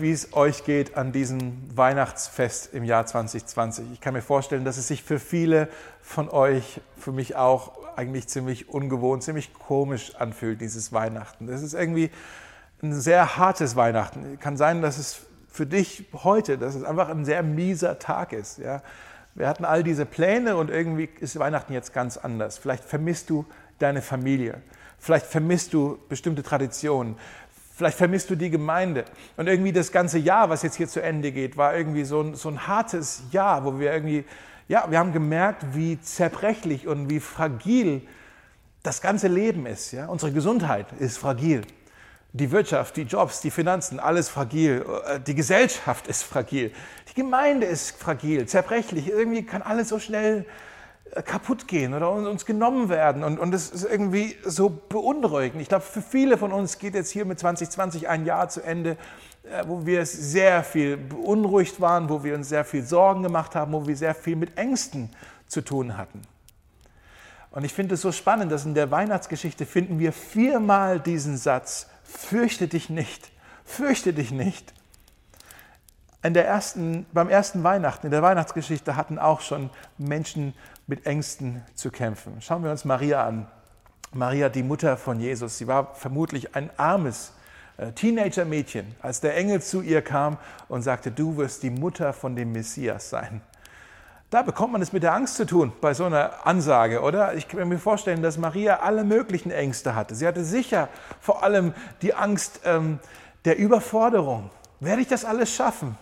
wie es euch geht an diesem Weihnachtsfest im Jahr 2020. Ich kann mir vorstellen, dass es sich für viele von euch, für mich auch, eigentlich ziemlich ungewohnt, ziemlich komisch anfühlt, dieses Weihnachten. Das ist irgendwie ein sehr hartes Weihnachten. Kann sein, dass es für dich heute, dass es einfach ein sehr mieser Tag ist. Ja? Wir hatten all diese Pläne und irgendwie ist Weihnachten jetzt ganz anders. Vielleicht vermisst du deine Familie. Vielleicht vermisst du bestimmte Traditionen. Vielleicht vermisst du die Gemeinde. Und irgendwie das ganze Jahr, was jetzt hier zu Ende geht, war irgendwie so ein, so ein hartes Jahr, wo wir irgendwie, ja, wir haben gemerkt, wie zerbrechlich und wie fragil das ganze Leben ist. Ja? Unsere Gesundheit ist fragil. Die Wirtschaft, die Jobs, die Finanzen, alles fragil. Die Gesellschaft ist fragil. Die Gemeinde ist fragil, zerbrechlich. Irgendwie kann alles so schnell äh, kaputt gehen oder uns genommen werden. Und, und das ist irgendwie so beunruhigend. Ich glaube, für viele von uns geht jetzt hier mit 2020 ein Jahr zu Ende, äh, wo wir sehr viel beunruhigt waren, wo wir uns sehr viel Sorgen gemacht haben, wo wir sehr viel mit Ängsten zu tun hatten. Und ich finde es so spannend, dass in der Weihnachtsgeschichte finden wir viermal diesen Satz, fürchte dich nicht, fürchte dich nicht. In der ersten, beim ersten Weihnachten, in der Weihnachtsgeschichte hatten auch schon Menschen mit Ängsten zu kämpfen. Schauen wir uns Maria an. Maria, die Mutter von Jesus, sie war vermutlich ein armes äh, Teenager-Mädchen, als der Engel zu ihr kam und sagte, du wirst die Mutter von dem Messias sein. Da bekommt man es mit der Angst zu tun bei so einer Ansage, oder? Ich kann mir vorstellen, dass Maria alle möglichen Ängste hatte. Sie hatte sicher vor allem die Angst ähm, der Überforderung. Werde ich das alles schaffen?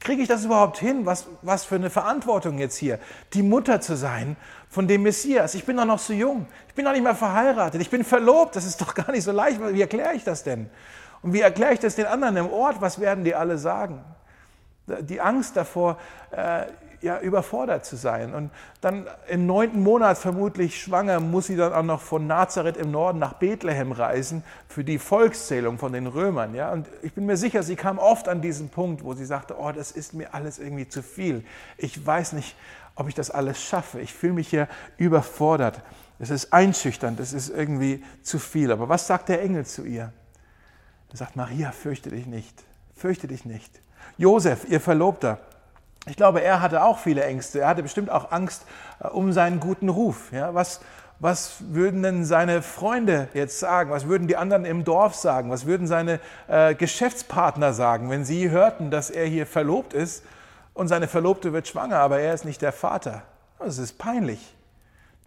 Kriege ich das überhaupt hin? Was, was für eine Verantwortung jetzt hier, die Mutter zu sein von dem Messias. Ich bin doch noch so jung. Ich bin noch nicht mal verheiratet. Ich bin verlobt. Das ist doch gar nicht so leicht. Wie erkläre ich das denn? Und wie erkläre ich das den anderen im Ort? Was werden die alle sagen? Die Angst davor, äh, ja, überfordert zu sein. Und dann im neunten Monat vermutlich schwanger, muss sie dann auch noch von Nazareth im Norden nach Bethlehem reisen für die Volkszählung von den Römern. Ja? Und ich bin mir sicher, sie kam oft an diesen Punkt, wo sie sagte, oh, das ist mir alles irgendwie zu viel. Ich weiß nicht, ob ich das alles schaffe. Ich fühle mich hier überfordert. Es ist einschüchternd, es ist irgendwie zu viel. Aber was sagt der Engel zu ihr? Er sagt, Maria, fürchte dich nicht, fürchte dich nicht. Josef, ihr Verlobter, ich glaube, er hatte auch viele Ängste. Er hatte bestimmt auch Angst äh, um seinen guten Ruf. Ja, was, was würden denn seine Freunde jetzt sagen? Was würden die anderen im Dorf sagen? Was würden seine äh, Geschäftspartner sagen, wenn sie hörten, dass er hier verlobt ist und seine Verlobte wird schwanger, aber er ist nicht der Vater? Das ist peinlich.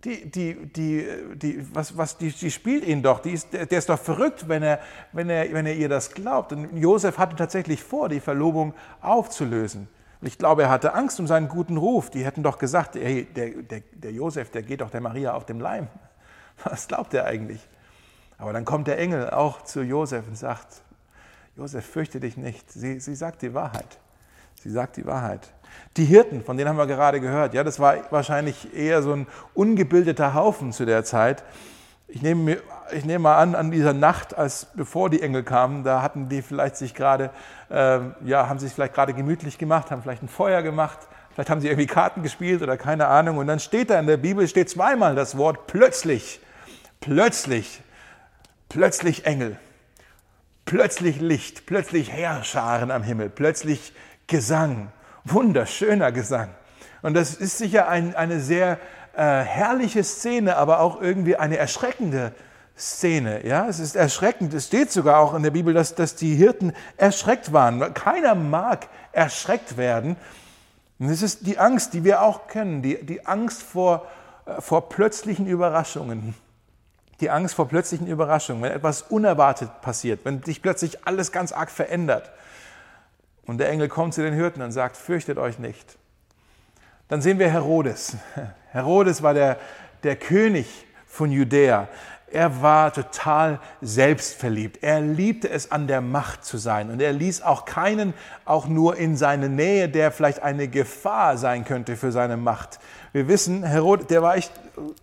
Die, die, die, die, was, was, die, die spielt ihn doch. Die ist, der ist doch verrückt, wenn er, wenn, er, wenn er ihr das glaubt. Und Josef hatte tatsächlich vor, die Verlobung aufzulösen. Und ich glaube, er hatte Angst um seinen guten Ruf. Die hätten doch gesagt, hey, der, der, der Josef, der geht doch der Maria auf dem Leim. Was glaubt er eigentlich? Aber dann kommt der Engel auch zu Josef und sagt, Josef, fürchte dich nicht. Sie, sie sagt die Wahrheit. Sie sagt die Wahrheit. Die Hirten, von denen haben wir gerade gehört, ja, das war wahrscheinlich eher so ein ungebildeter Haufen zu der Zeit. Ich nehme, ich nehme mal an, an dieser Nacht, als bevor die Engel kamen, da hatten die vielleicht sich gerade, äh, ja, haben sich vielleicht gerade gemütlich gemacht, haben vielleicht ein Feuer gemacht, vielleicht haben sie irgendwie Karten gespielt oder keine Ahnung. Und dann steht da in der Bibel, steht zweimal das Wort plötzlich, plötzlich, plötzlich Engel, plötzlich Licht, plötzlich Heerscharen am Himmel, plötzlich Gesang, wunderschöner Gesang. Und das ist sicher ein, eine sehr äh, herrliche Szene, aber auch irgendwie eine erschreckende Szene. Ja, es ist erschreckend. Es steht sogar auch in der Bibel, dass, dass die Hirten erschreckt waren. Keiner mag erschreckt werden. Und es ist die Angst, die wir auch kennen, die, die Angst vor, äh, vor plötzlichen Überraschungen. Die Angst vor plötzlichen Überraschungen, wenn etwas unerwartet passiert, wenn sich plötzlich alles ganz arg verändert. Und der Engel kommt zu den Hirten und sagt, fürchtet euch nicht. Dann sehen wir Herodes. Herodes war der, der König von Judäa. Er war total selbstverliebt. Er liebte es, an der Macht zu sein. Und er ließ auch keinen, auch nur in seine Nähe, der vielleicht eine Gefahr sein könnte für seine Macht. Wir wissen, Herodes, der war echt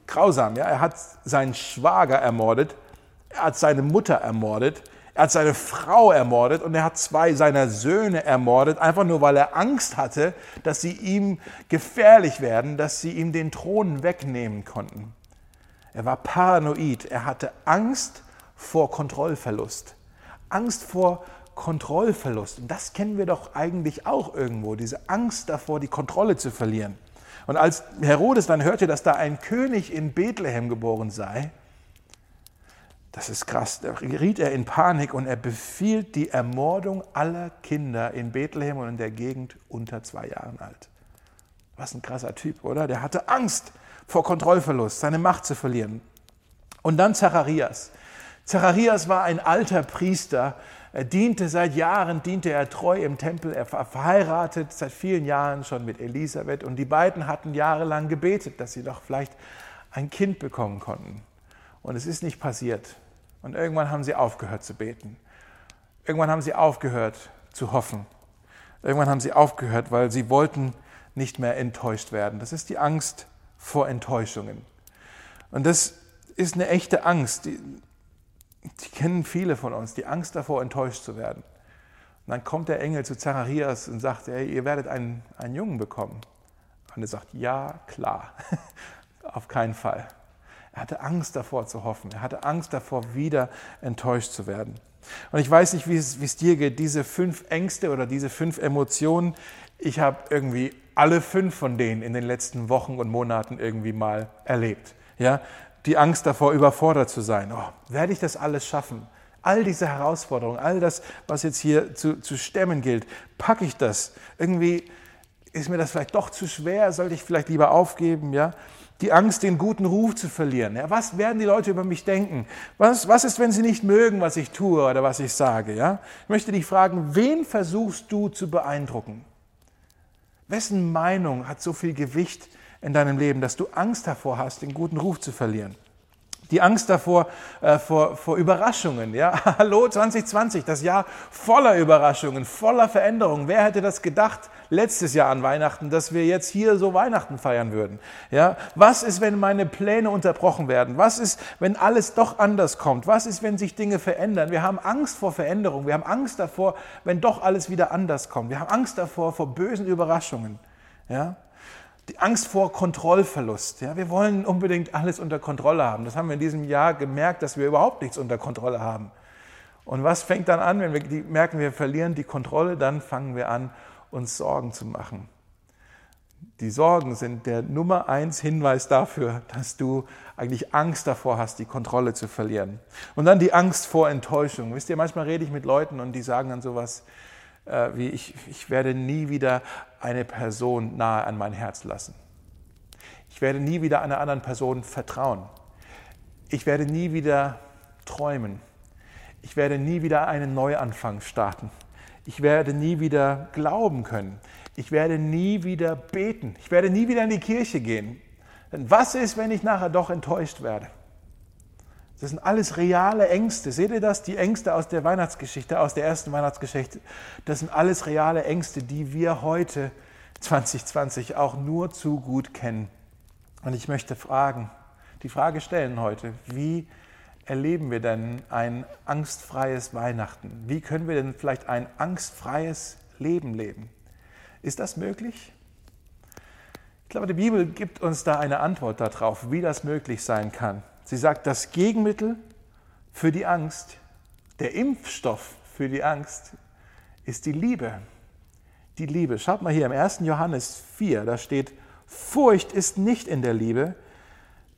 grausam. Ja? Er hat seinen Schwager ermordet. Er hat seine Mutter ermordet. Er hat seine Frau ermordet und er hat zwei seiner Söhne ermordet, einfach nur weil er Angst hatte, dass sie ihm gefährlich werden, dass sie ihm den Thron wegnehmen konnten. Er war paranoid, er hatte Angst vor Kontrollverlust, Angst vor Kontrollverlust. Und das kennen wir doch eigentlich auch irgendwo, diese Angst davor, die Kontrolle zu verlieren. Und als Herodes dann hörte, dass da ein König in Bethlehem geboren sei, das ist krass, da geriet er in Panik und er befiehlt die Ermordung aller Kinder in Bethlehem und in der Gegend unter zwei Jahren alt. Was ein krasser Typ, oder? Der hatte Angst vor Kontrollverlust, seine Macht zu verlieren. Und dann Zacharias. Zacharias war ein alter Priester, er diente seit Jahren, diente er treu im Tempel, er war verheiratet seit vielen Jahren schon mit Elisabeth und die beiden hatten jahrelang gebetet, dass sie doch vielleicht ein Kind bekommen konnten. Und es ist nicht passiert. Und irgendwann haben sie aufgehört zu beten. Irgendwann haben sie aufgehört zu hoffen. Irgendwann haben sie aufgehört, weil sie wollten nicht mehr enttäuscht werden. Das ist die Angst vor Enttäuschungen. Und das ist eine echte Angst. Die, die kennen viele von uns, die Angst davor, enttäuscht zu werden. Und dann kommt der Engel zu Zacharias und sagt, hey, ihr werdet einen, einen Jungen bekommen. Und er sagt, ja, klar, auf keinen Fall. Er hatte Angst davor zu hoffen. Er hatte Angst davor, wieder enttäuscht zu werden. Und ich weiß nicht, wie es, wie es dir geht, diese fünf Ängste oder diese fünf Emotionen. Ich habe irgendwie alle fünf von denen in den letzten Wochen und Monaten irgendwie mal erlebt. Ja, die Angst davor, überfordert zu sein. Oh, werde ich das alles schaffen? All diese Herausforderungen, all das, was jetzt hier zu, zu stemmen gilt, packe ich das? Irgendwie ist mir das vielleicht doch zu schwer, sollte ich vielleicht lieber aufgeben, ja? Die Angst, den guten Ruf zu verlieren. Ja? Was werden die Leute über mich denken? Was, was ist, wenn sie nicht mögen, was ich tue oder was ich sage? Ja? Ich möchte dich fragen, wen versuchst du zu beeindrucken? Wessen Meinung hat so viel Gewicht in deinem Leben, dass du Angst davor hast, den guten Ruf zu verlieren? Die Angst davor, äh, vor, vor Überraschungen. Ja? Hallo 2020, das Jahr voller Überraschungen, voller Veränderungen. Wer hätte das gedacht letztes Jahr an Weihnachten, dass wir jetzt hier so Weihnachten feiern würden? Ja? Was ist, wenn meine Pläne unterbrochen werden? Was ist, wenn alles doch anders kommt? Was ist, wenn sich Dinge verändern? Wir haben Angst vor Veränderung. Wir haben Angst davor, wenn doch alles wieder anders kommt. Wir haben Angst davor, vor bösen Überraschungen. Ja? Die Angst vor Kontrollverlust. Ja, wir wollen unbedingt alles unter Kontrolle haben. Das haben wir in diesem Jahr gemerkt, dass wir überhaupt nichts unter Kontrolle haben. Und was fängt dann an, wenn wir merken, wir verlieren die Kontrolle? Dann fangen wir an, uns Sorgen zu machen. Die Sorgen sind der Nummer eins Hinweis dafür, dass du eigentlich Angst davor hast, die Kontrolle zu verlieren. Und dann die Angst vor Enttäuschung. Wisst ihr, manchmal rede ich mit Leuten und die sagen dann sowas, äh, wie ich, ich werde nie wieder eine Person nahe an mein Herz lassen. Ich werde nie wieder einer anderen Person vertrauen. Ich werde nie wieder träumen. Ich werde nie wieder einen Neuanfang starten. Ich werde nie wieder glauben können. Ich werde nie wieder beten. Ich werde nie wieder in die Kirche gehen. Denn was ist, wenn ich nachher doch enttäuscht werde? Das sind alles reale Ängste. Seht ihr das? Die Ängste aus der Weihnachtsgeschichte, aus der ersten Weihnachtsgeschichte. Das sind alles reale Ängste, die wir heute 2020 auch nur zu gut kennen. Und ich möchte fragen, die Frage stellen heute, wie erleben wir denn ein angstfreies Weihnachten? Wie können wir denn vielleicht ein angstfreies Leben leben? Ist das möglich? Ich glaube, die Bibel gibt uns da eine Antwort darauf, wie das möglich sein kann. Sie sagt, das Gegenmittel für die Angst, der Impfstoff für die Angst ist die Liebe. Die Liebe. Schaut mal hier im 1. Johannes 4, da steht, Furcht ist nicht in der Liebe,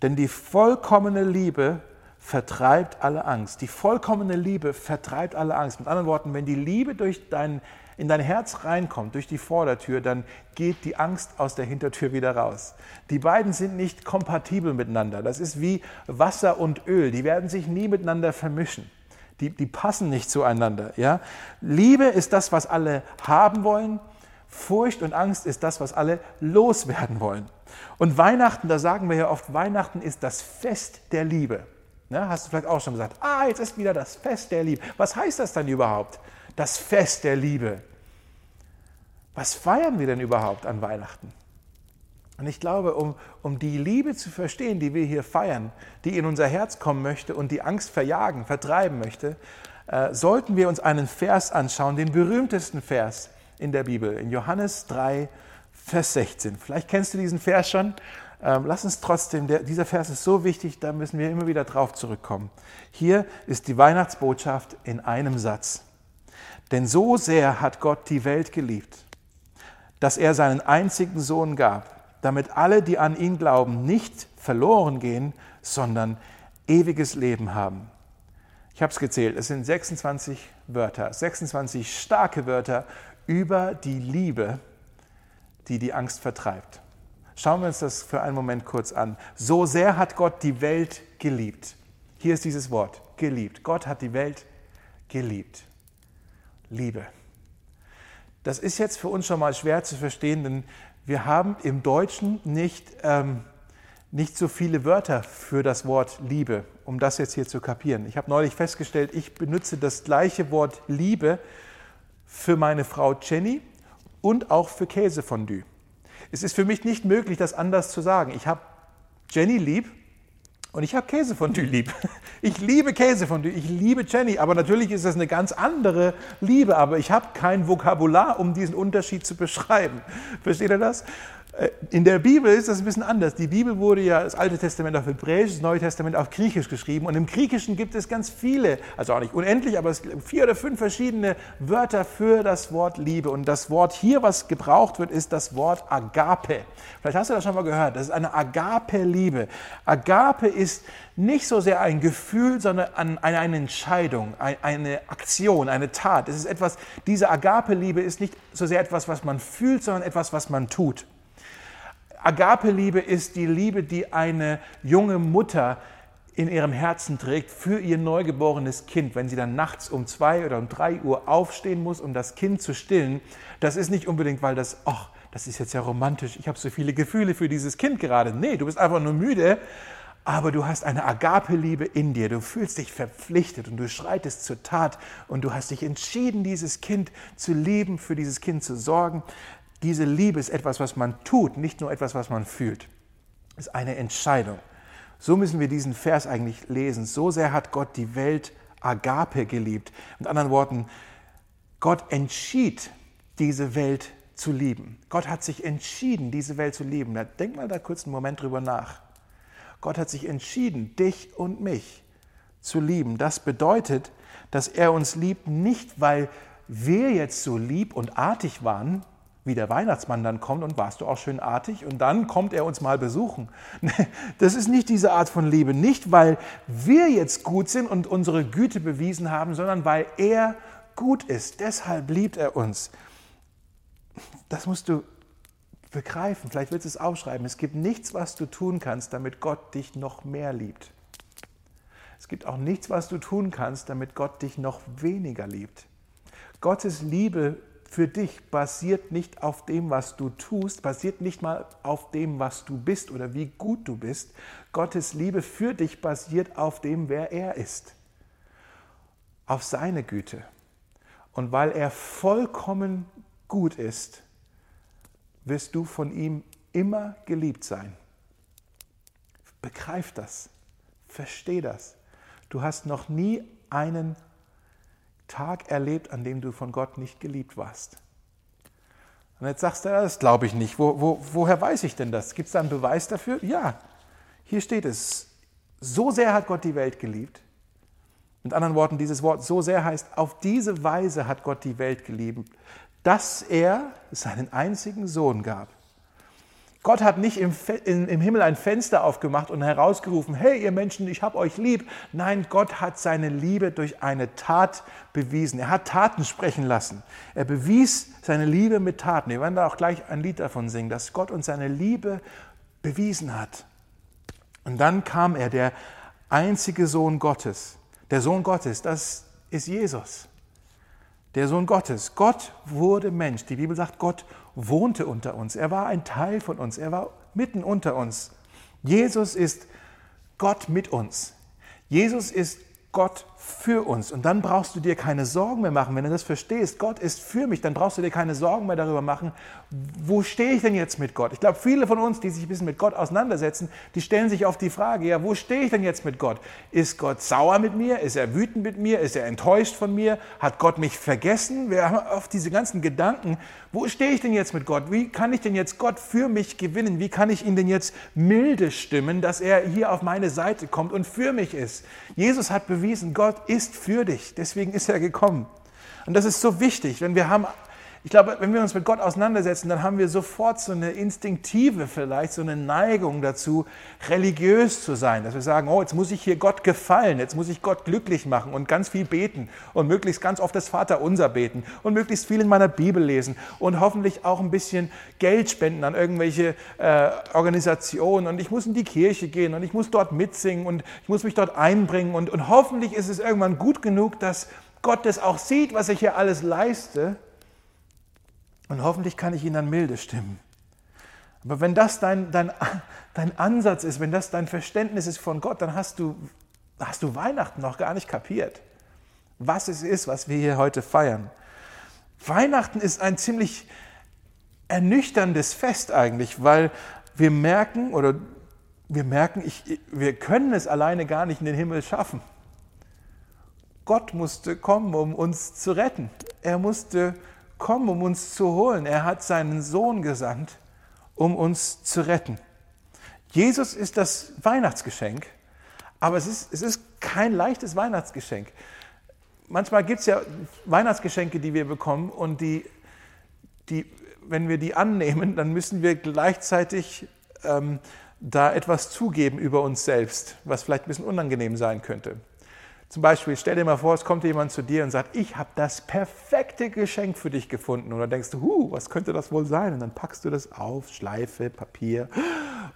denn die vollkommene Liebe vertreibt alle Angst. Die vollkommene Liebe vertreibt alle Angst. Mit anderen Worten, wenn die Liebe durch dein in dein Herz reinkommt, durch die Vordertür, dann geht die Angst aus der Hintertür wieder raus. Die beiden sind nicht kompatibel miteinander. Das ist wie Wasser und Öl. Die werden sich nie miteinander vermischen. Die, die passen nicht zueinander. Ja? Liebe ist das, was alle haben wollen. Furcht und Angst ist das, was alle loswerden wollen. Und Weihnachten, da sagen wir ja oft, Weihnachten ist das Fest der Liebe. Ja, hast du vielleicht auch schon gesagt, ah, jetzt ist wieder das Fest der Liebe. Was heißt das dann überhaupt? Das Fest der Liebe. Was feiern wir denn überhaupt an Weihnachten? Und ich glaube, um, um die Liebe zu verstehen, die wir hier feiern, die in unser Herz kommen möchte und die Angst verjagen, vertreiben möchte, äh, sollten wir uns einen Vers anschauen, den berühmtesten Vers in der Bibel, in Johannes 3, Vers 16. Vielleicht kennst du diesen Vers schon. Ähm, lass uns trotzdem, der, dieser Vers ist so wichtig, da müssen wir immer wieder drauf zurückkommen. Hier ist die Weihnachtsbotschaft in einem Satz. Denn so sehr hat Gott die Welt geliebt, dass er seinen einzigen Sohn gab, damit alle, die an ihn glauben, nicht verloren gehen, sondern ewiges Leben haben. Ich habe es gezählt, es sind 26 Wörter, 26 starke Wörter über die Liebe, die die Angst vertreibt. Schauen wir uns das für einen Moment kurz an. So sehr hat Gott die Welt geliebt. Hier ist dieses Wort, geliebt. Gott hat die Welt geliebt. Liebe. Das ist jetzt für uns schon mal schwer zu verstehen, denn wir haben im Deutschen nicht, ähm, nicht so viele Wörter für das Wort Liebe, um das jetzt hier zu kapieren. Ich habe neulich festgestellt, ich benutze das gleiche Wort Liebe für meine Frau Jenny und auch für Käsefondue. Es ist für mich nicht möglich, das anders zu sagen. Ich habe Jenny lieb und ich habe Käsefondue lieb. Ich liebe Käsefondue, ich liebe Jenny, aber natürlich ist das eine ganz andere Liebe, aber ich habe kein Vokabular, um diesen Unterschied zu beschreiben. Versteht ihr das? Äh, in der Bibel ist das ein bisschen anders. Die Bibel wurde ja, das Alte Testament auf Hebräisch, das Neue Testament auf Griechisch geschrieben. Und im Griechischen gibt es ganz viele, also auch nicht unendlich, aber es gibt vier oder fünf verschiedene Wörter für das Wort Liebe. Und das Wort hier, was gebraucht wird, ist das Wort Agape. Vielleicht hast du das schon mal gehört. Das ist eine Agape-Liebe. Agape ist nicht so sehr ein Gefühl, sondern eine Entscheidung, eine Aktion, eine Tat. Es ist etwas, diese Agape-Liebe ist nicht so sehr etwas, was man fühlt, sondern etwas, was man tut. Agape-Liebe ist die Liebe, die eine junge Mutter in ihrem Herzen trägt für ihr neugeborenes Kind, wenn sie dann nachts um zwei oder um drei Uhr aufstehen muss, um das Kind zu stillen. Das ist nicht unbedingt, weil das, ach, das ist jetzt ja romantisch, ich habe so viele Gefühle für dieses Kind gerade. Nee, du bist einfach nur müde, aber du hast eine Agape-Liebe in dir. Du fühlst dich verpflichtet und du schreitest zur Tat und du hast dich entschieden, dieses Kind zu lieben, für dieses Kind zu sorgen. Diese Liebe ist etwas, was man tut, nicht nur etwas, was man fühlt. Es ist eine Entscheidung. So müssen wir diesen Vers eigentlich lesen. So sehr hat Gott die Welt Agape geliebt. Mit anderen Worten, Gott entschied, diese Welt zu lieben. Gott hat sich entschieden, diese Welt zu lieben. Denk mal da kurz einen Moment drüber nach. Gott hat sich entschieden, dich und mich zu lieben. Das bedeutet, dass er uns liebt, nicht weil wir jetzt so lieb und artig waren, wie der Weihnachtsmann dann kommt und warst du auch schön artig und dann kommt er uns mal besuchen. Das ist nicht diese Art von Liebe, nicht weil wir jetzt gut sind und unsere Güte bewiesen haben, sondern weil er gut ist. Deshalb liebt er uns. Das musst du begreifen, vielleicht willst du es aufschreiben. Es gibt nichts, was du tun kannst, damit Gott dich noch mehr liebt. Es gibt auch nichts, was du tun kannst, damit Gott dich noch weniger liebt. Gottes Liebe für dich basiert nicht auf dem, was du tust, basiert nicht mal auf dem, was du bist oder wie gut du bist. Gottes Liebe für dich basiert auf dem, wer er ist, auf seine Güte. Und weil er vollkommen gut ist, wirst du von ihm immer geliebt sein. Begreif das, versteh das. Du hast noch nie einen Tag erlebt, an dem du von Gott nicht geliebt warst. Und jetzt sagst du, das glaube ich nicht. Wo, wo, woher weiß ich denn das? Gibt es da einen Beweis dafür? Ja, hier steht es. So sehr hat Gott die Welt geliebt. Mit anderen Worten, dieses Wort so sehr heißt, auf diese Weise hat Gott die Welt geliebt, dass er seinen einzigen Sohn gab, Gott hat nicht im, im, Himmel ein Fenster aufgemacht und herausgerufen, hey ihr Menschen, ich habe euch lieb. Nein, Gott hat seine Liebe durch eine Tat bewiesen. Er hat Taten sprechen lassen. Er bewies seine Liebe mit Taten. Wir werden da auch gleich ein Lied davon singen, dass Gott uns seine Liebe bewiesen hat. Und dann kam er, der einzige Sohn Gottes. Der Sohn Gottes, das ist Jesus. Der Sohn Gottes. Gott wurde Mensch. Die Bibel sagt, Gott wohnte unter uns. Er war ein Teil von uns. Er war mitten unter uns. Jesus ist Gott mit uns. Jesus ist Gott für uns. Und dann brauchst du dir keine Sorgen mehr machen. Wenn du das verstehst, Gott ist für mich, dann brauchst du dir keine Sorgen mehr darüber machen, wo stehe ich denn jetzt mit Gott? Ich glaube, viele von uns, die sich ein bisschen mit Gott auseinandersetzen, die stellen sich oft die Frage, ja, wo stehe ich denn jetzt mit Gott? Ist Gott sauer mit mir? Ist er wütend mit mir? Ist er enttäuscht von mir? Hat Gott mich vergessen? Wir haben oft diese ganzen Gedanken, wo stehe ich denn jetzt mit Gott? Wie kann ich denn jetzt Gott für mich gewinnen? Wie kann ich ihn denn jetzt milde stimmen, dass er hier auf meine Seite kommt und für mich ist? Jesus hat bewiesen, Gott ist für dich. Deswegen ist er gekommen. Und das ist so wichtig, wenn wir haben ich glaube, wenn wir uns mit Gott auseinandersetzen, dann haben wir sofort so eine instinktive vielleicht, so eine Neigung dazu, religiös zu sein. Dass wir sagen, oh, jetzt muss ich hier Gott gefallen, jetzt muss ich Gott glücklich machen und ganz viel beten und möglichst ganz oft das Vaterunser beten und möglichst viel in meiner Bibel lesen und hoffentlich auch ein bisschen Geld spenden an irgendwelche äh, Organisationen und ich muss in die Kirche gehen und ich muss dort mitsingen und ich muss mich dort einbringen und, und hoffentlich ist es irgendwann gut genug, dass Gott das auch sieht, was ich hier alles leiste und hoffentlich kann ich ihn dann milde stimmen. Aber wenn das dein, dein, dein Ansatz ist, wenn das dein Verständnis ist von Gott, dann hast du, hast du Weihnachten noch gar nicht kapiert, was es ist, was wir hier heute feiern. Weihnachten ist ein ziemlich ernüchterndes Fest eigentlich, weil wir merken oder wir merken, ich, wir können es alleine gar nicht in den Himmel schaffen. Gott musste kommen, um uns zu retten. Er musste kommen, um uns zu holen. Er hat seinen Sohn gesandt, um uns zu retten. Jesus ist das Weihnachtsgeschenk, aber es ist, es ist kein leichtes Weihnachtsgeschenk. Manchmal gibt es ja Weihnachtsgeschenke, die wir bekommen und die, die, wenn wir die annehmen, dann müssen wir gleichzeitig ähm, da etwas zugeben über uns selbst, was vielleicht ein bisschen unangenehm sein könnte. Zum Beispiel, stell dir mal vor, es kommt jemand zu dir und sagt, ich habe das perfekte Geschenk für dich gefunden. Und dann denkst du, huh, was könnte das wohl sein? Und dann packst du das auf, Schleife, Papier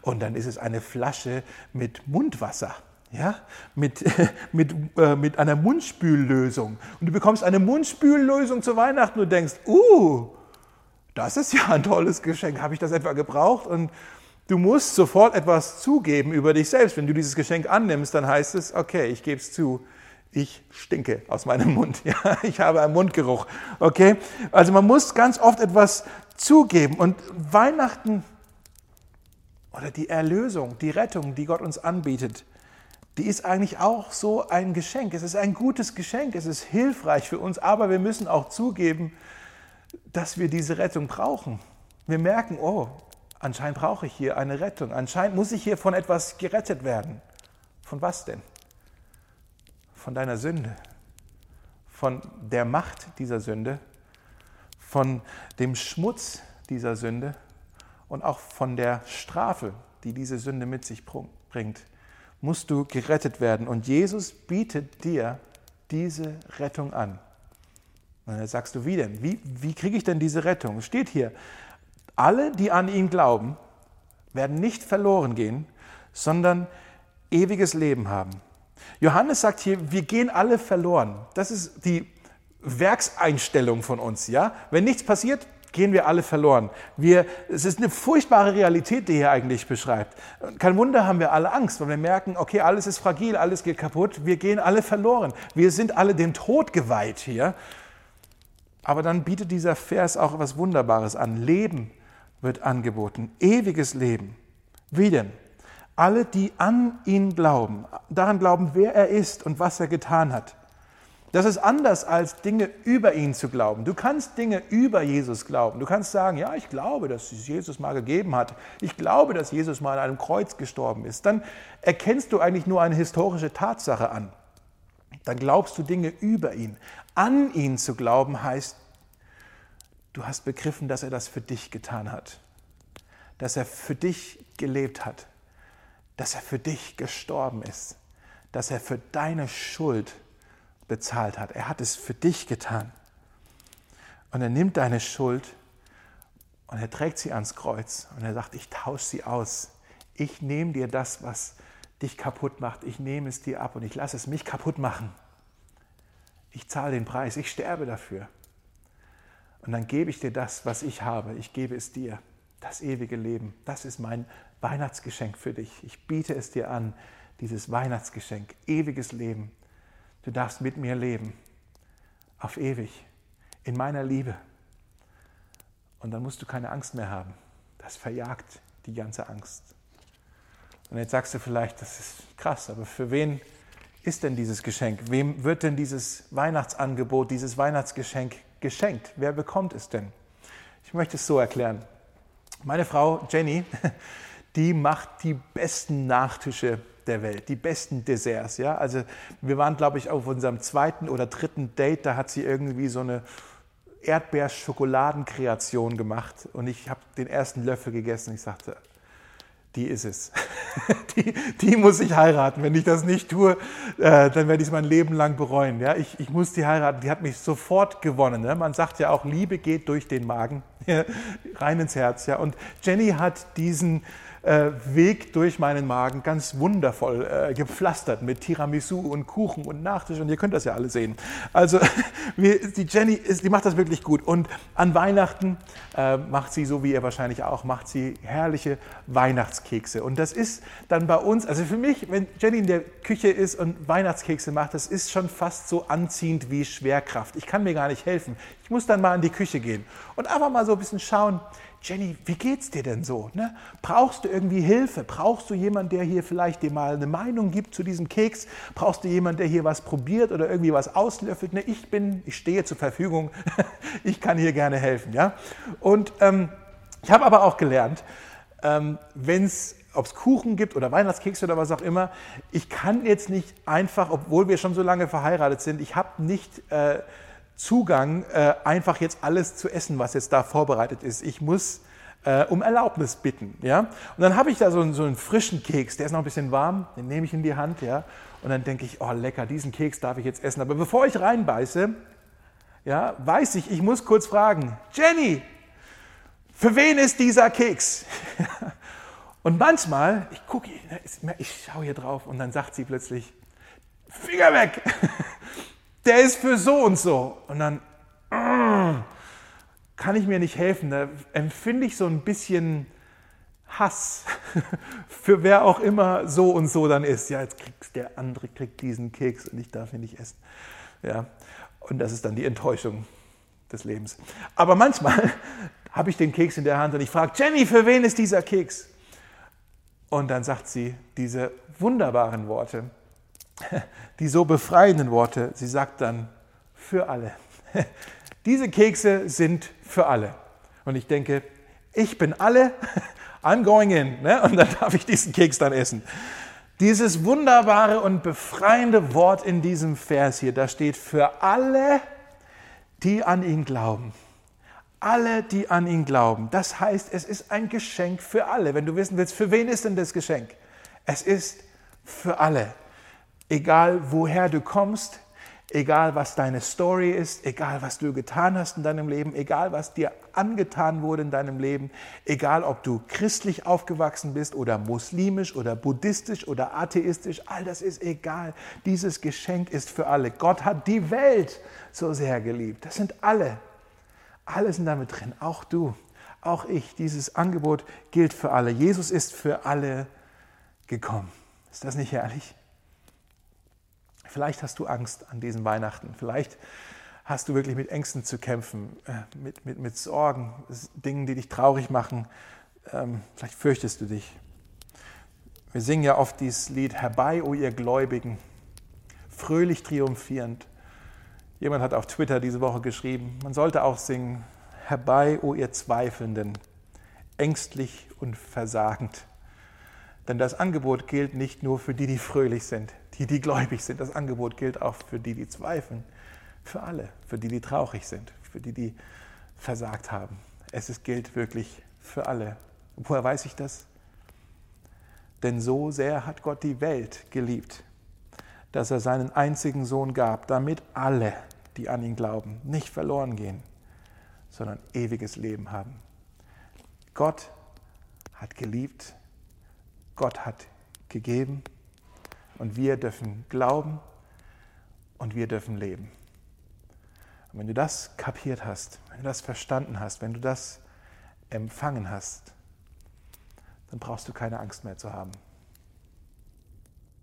und dann ist es eine Flasche mit Mundwasser. Ja, mit, mit, äh, mit einer Mundspüllösung. Und du bekommst eine Mundspüllösung zu Weihnachten und denkst, uh, das ist ja ein tolles Geschenk. Habe ich das etwa gebraucht? Und Du musst sofort etwas zugeben über dich selbst. Wenn du dieses Geschenk annimmst, dann heißt es, okay, ich gebe es zu, ich stinke aus meinem Mund. Ja, ich habe einen Mundgeruch. Okay? Also man muss ganz oft etwas zugeben. Und Weihnachten oder die Erlösung, die Rettung, die Gott uns anbietet, die ist eigentlich auch so ein Geschenk. Es ist ein gutes Geschenk, es ist hilfreich für uns, aber wir müssen auch zugeben, dass wir diese Rettung brauchen. Wir merken, oh, anscheinend brauche ich hier eine Rettung. Anscheinend muss ich hier von etwas gerettet werden. Von was denn? Von deiner Sünde, von der Macht dieser Sünde, von dem Schmutz dieser Sünde und auch von der Strafe, die diese Sünde mit sich bringt, musst du gerettet werden. Und Jesus bietet dir diese Rettung an. Und dann sagst du, wie denn? Wie, wie kriege ich denn diese Rettung? Es steht hier, alle, die an ihn glauben, werden nicht verloren gehen, sondern ewiges Leben haben. Johannes sagt hier, wir gehen alle verloren. Das ist die Werkseinstellung von uns. Ja? Wenn nichts passiert, gehen wir alle verloren. Wir, es ist eine furchtbare Realität, die hier eigentlich beschreibt. Kein Wunder haben wir alle Angst, weil wir merken, okay, alles ist fragil, alles geht kaputt, wir gehen alle verloren. Wir sind alle dem Tod geweiht hier. Aber dann bietet dieser Vers auch etwas Wunderbares an. Leben wird angeboten. Ewiges Leben. Wie denn? Alle, die an ihn glauben, daran glauben, wer er ist und was er getan hat. Das ist anders als Dinge über ihn zu glauben. Du kannst Dinge über Jesus glauben. Du kannst sagen, ja, ich glaube, dass es Jesus mal gegeben hat. Ich glaube, dass Jesus mal an einem Kreuz gestorben ist. Dann erkennst du eigentlich nur eine historische Tatsache an. Dann glaubst du Dinge über ihn. An ihn zu glauben heißt, Du hast begriffen, dass er das für dich getan hat, dass er für dich gelebt hat, dass er für dich gestorben ist, dass er für deine Schuld bezahlt hat. Er hat es für dich getan. Und er nimmt deine Schuld und er trägt sie ans Kreuz und er sagt, ich tausche sie aus. Ich nehme dir das, was dich kaputt macht. Ich nehme es dir ab und ich lasse es mich kaputt machen. Ich zahle den Preis. Ich sterbe dafür. Und dann gebe ich dir das, was ich habe. Ich gebe es dir, das ewige Leben. Das ist mein Weihnachtsgeschenk für dich. Ich biete es dir an, dieses Weihnachtsgeschenk, ewiges Leben. Du darfst mit mir leben, auf ewig, in meiner Liebe. Und dann musst du keine Angst mehr haben. Das verjagt die ganze Angst. Und jetzt sagst du vielleicht, das ist krass, aber für wen ist denn dieses Geschenk? Wem wird denn dieses Weihnachtsangebot, dieses Weihnachtsgeschenk geschenkt. Wer bekommt es denn? Ich möchte es so erklären. Meine Frau Jenny, die macht die besten Nachtische, der Welt, die besten Desserts. Ja? Also wir waren, glaube ich, auf unserem zweiten oder dritten Date, da hat sie irgendwie so eine Erdbeerschokoladenkreation gemacht und ich habe den ersten Löffel gegessen. Ich sagte, die ist es. Die, die, muss ich heiraten. Wenn ich das nicht tue, äh, dann werde ich es mein Leben lang bereuen. Ja, ich, ich muss die heiraten. Die hat mich sofort gewonnen. Ne? Man sagt ja auch, Liebe geht durch den Magen, rein ins Herz. Ja? Und Jenny hat diesen äh, Weg durch meinen Magen ganz wundervoll äh, gepflastert mit Tiramisu und Kuchen und Nachtisch und ihr könnt das ja alle sehen. Also die Jenny, ist, die macht das wirklich gut und an Weihnachten äh, macht sie, so wie ihr wahrscheinlich auch, macht sie herrliche Weihnachtskekse und das ist dann bei uns, also für mich, wenn Jenny in der Küche ist und Weihnachtskekse macht, das ist schon fast so anziehend wie Schwerkraft. Ich kann mir gar nicht helfen. Ich muss dann mal in die Küche gehen und einfach mal so ein bisschen schauen, Jenny, wie geht's dir denn so? Ne? Brauchst du irgendwie Hilfe? Brauchst du jemanden, der hier vielleicht dir mal eine Meinung gibt zu diesem Keks? Brauchst du jemanden, der hier was probiert oder irgendwie was auslöffelt? Ne? Ich bin, ich stehe zur Verfügung. ich kann hier gerne helfen, ja? Und ähm, ich habe aber auch gelernt, ähm, wenn es ob es Kuchen gibt oder Weihnachtskekse oder was auch immer, ich kann jetzt nicht einfach, obwohl wir schon so lange verheiratet sind, ich habe nicht äh, Zugang, äh, einfach jetzt alles zu essen, was jetzt da vorbereitet ist. Ich muss äh, um Erlaubnis bitten. Ja? Und dann habe ich da so einen, so einen frischen Keks, der ist noch ein bisschen warm, den nehme ich in die Hand. Ja? Und dann denke ich, oh lecker, diesen Keks darf ich jetzt essen. Aber bevor ich reinbeiße, ja, weiß ich, ich muss kurz fragen, Jenny, für wen ist dieser Keks? und manchmal, ich gucke, ich schaue hier drauf und dann sagt sie plötzlich, Finger weg! der ist für so und so. Und dann äh, kann ich mir nicht helfen. Da empfinde ich so ein bisschen Hass für wer auch immer so und so dann ist. Ja, jetzt kriegt der andere kriegt diesen Keks und ich darf ihn nicht essen. Ja, und das ist dann die Enttäuschung des Lebens. Aber manchmal habe ich den Keks in der Hand und ich frage, Jenny, für wen ist dieser Keks? Und dann sagt sie diese wunderbaren Worte die so befreienden Worte. Sie sagt dann, für alle. Diese Kekse sind für alle. Und ich denke, ich bin alle, I'm going in. Ne? Und dann darf ich diesen Keks dann essen. Dieses wunderbare und befreiende Wort in diesem Vers hier, da steht für alle, die an ihn glauben. Alle, die an ihn glauben. Das heißt, es ist ein Geschenk für alle. Wenn du wissen willst, für wen ist denn das Geschenk? Es ist für alle. Egal woher du kommst, egal was deine Story ist, egal was du getan hast in deinem Leben, egal was dir angetan wurde in deinem Leben, egal ob du christlich aufgewachsen bist oder muslimisch oder buddhistisch oder atheistisch, all das ist egal. Dieses Geschenk ist für alle. Gott hat die Welt so sehr geliebt. Das sind alle. Alle sind damit drin, auch du, auch ich. Dieses Angebot gilt für alle. Jesus ist für alle gekommen. Ist das nicht herrlich? Vielleicht hast du Angst an diesen Weihnachten. Vielleicht hast du wirklich mit Ängsten zu kämpfen, äh, mit, mit, mit Sorgen, Dingen, die dich traurig machen. Ähm, vielleicht fürchtest du dich. Wir singen ja oft dieses Lied Herbei, o ihr Gläubigen, fröhlich triumphierend. Jemand hat auf Twitter diese Woche geschrieben, man sollte auch singen Herbei, o ihr Zweifelnden, ängstlich und versagend. Denn das Angebot gilt nicht nur für die, die fröhlich sind, die, die gläubig sind. Das Angebot gilt auch für die, die zweifeln. Für alle. Für die, die traurig sind. Für die, die versagt haben. Es ist, gilt wirklich für alle. Woher weiß ich das? Denn so sehr hat Gott die Welt geliebt, dass er seinen einzigen Sohn gab, damit alle, die an ihn glauben, nicht verloren gehen, sondern ewiges Leben haben. Gott hat geliebt, Gott hat gegeben und wir dürfen glauben und wir dürfen leben. Und wenn du das kapiert hast, wenn du das verstanden hast, wenn du das empfangen hast, dann brauchst du keine Angst mehr zu haben.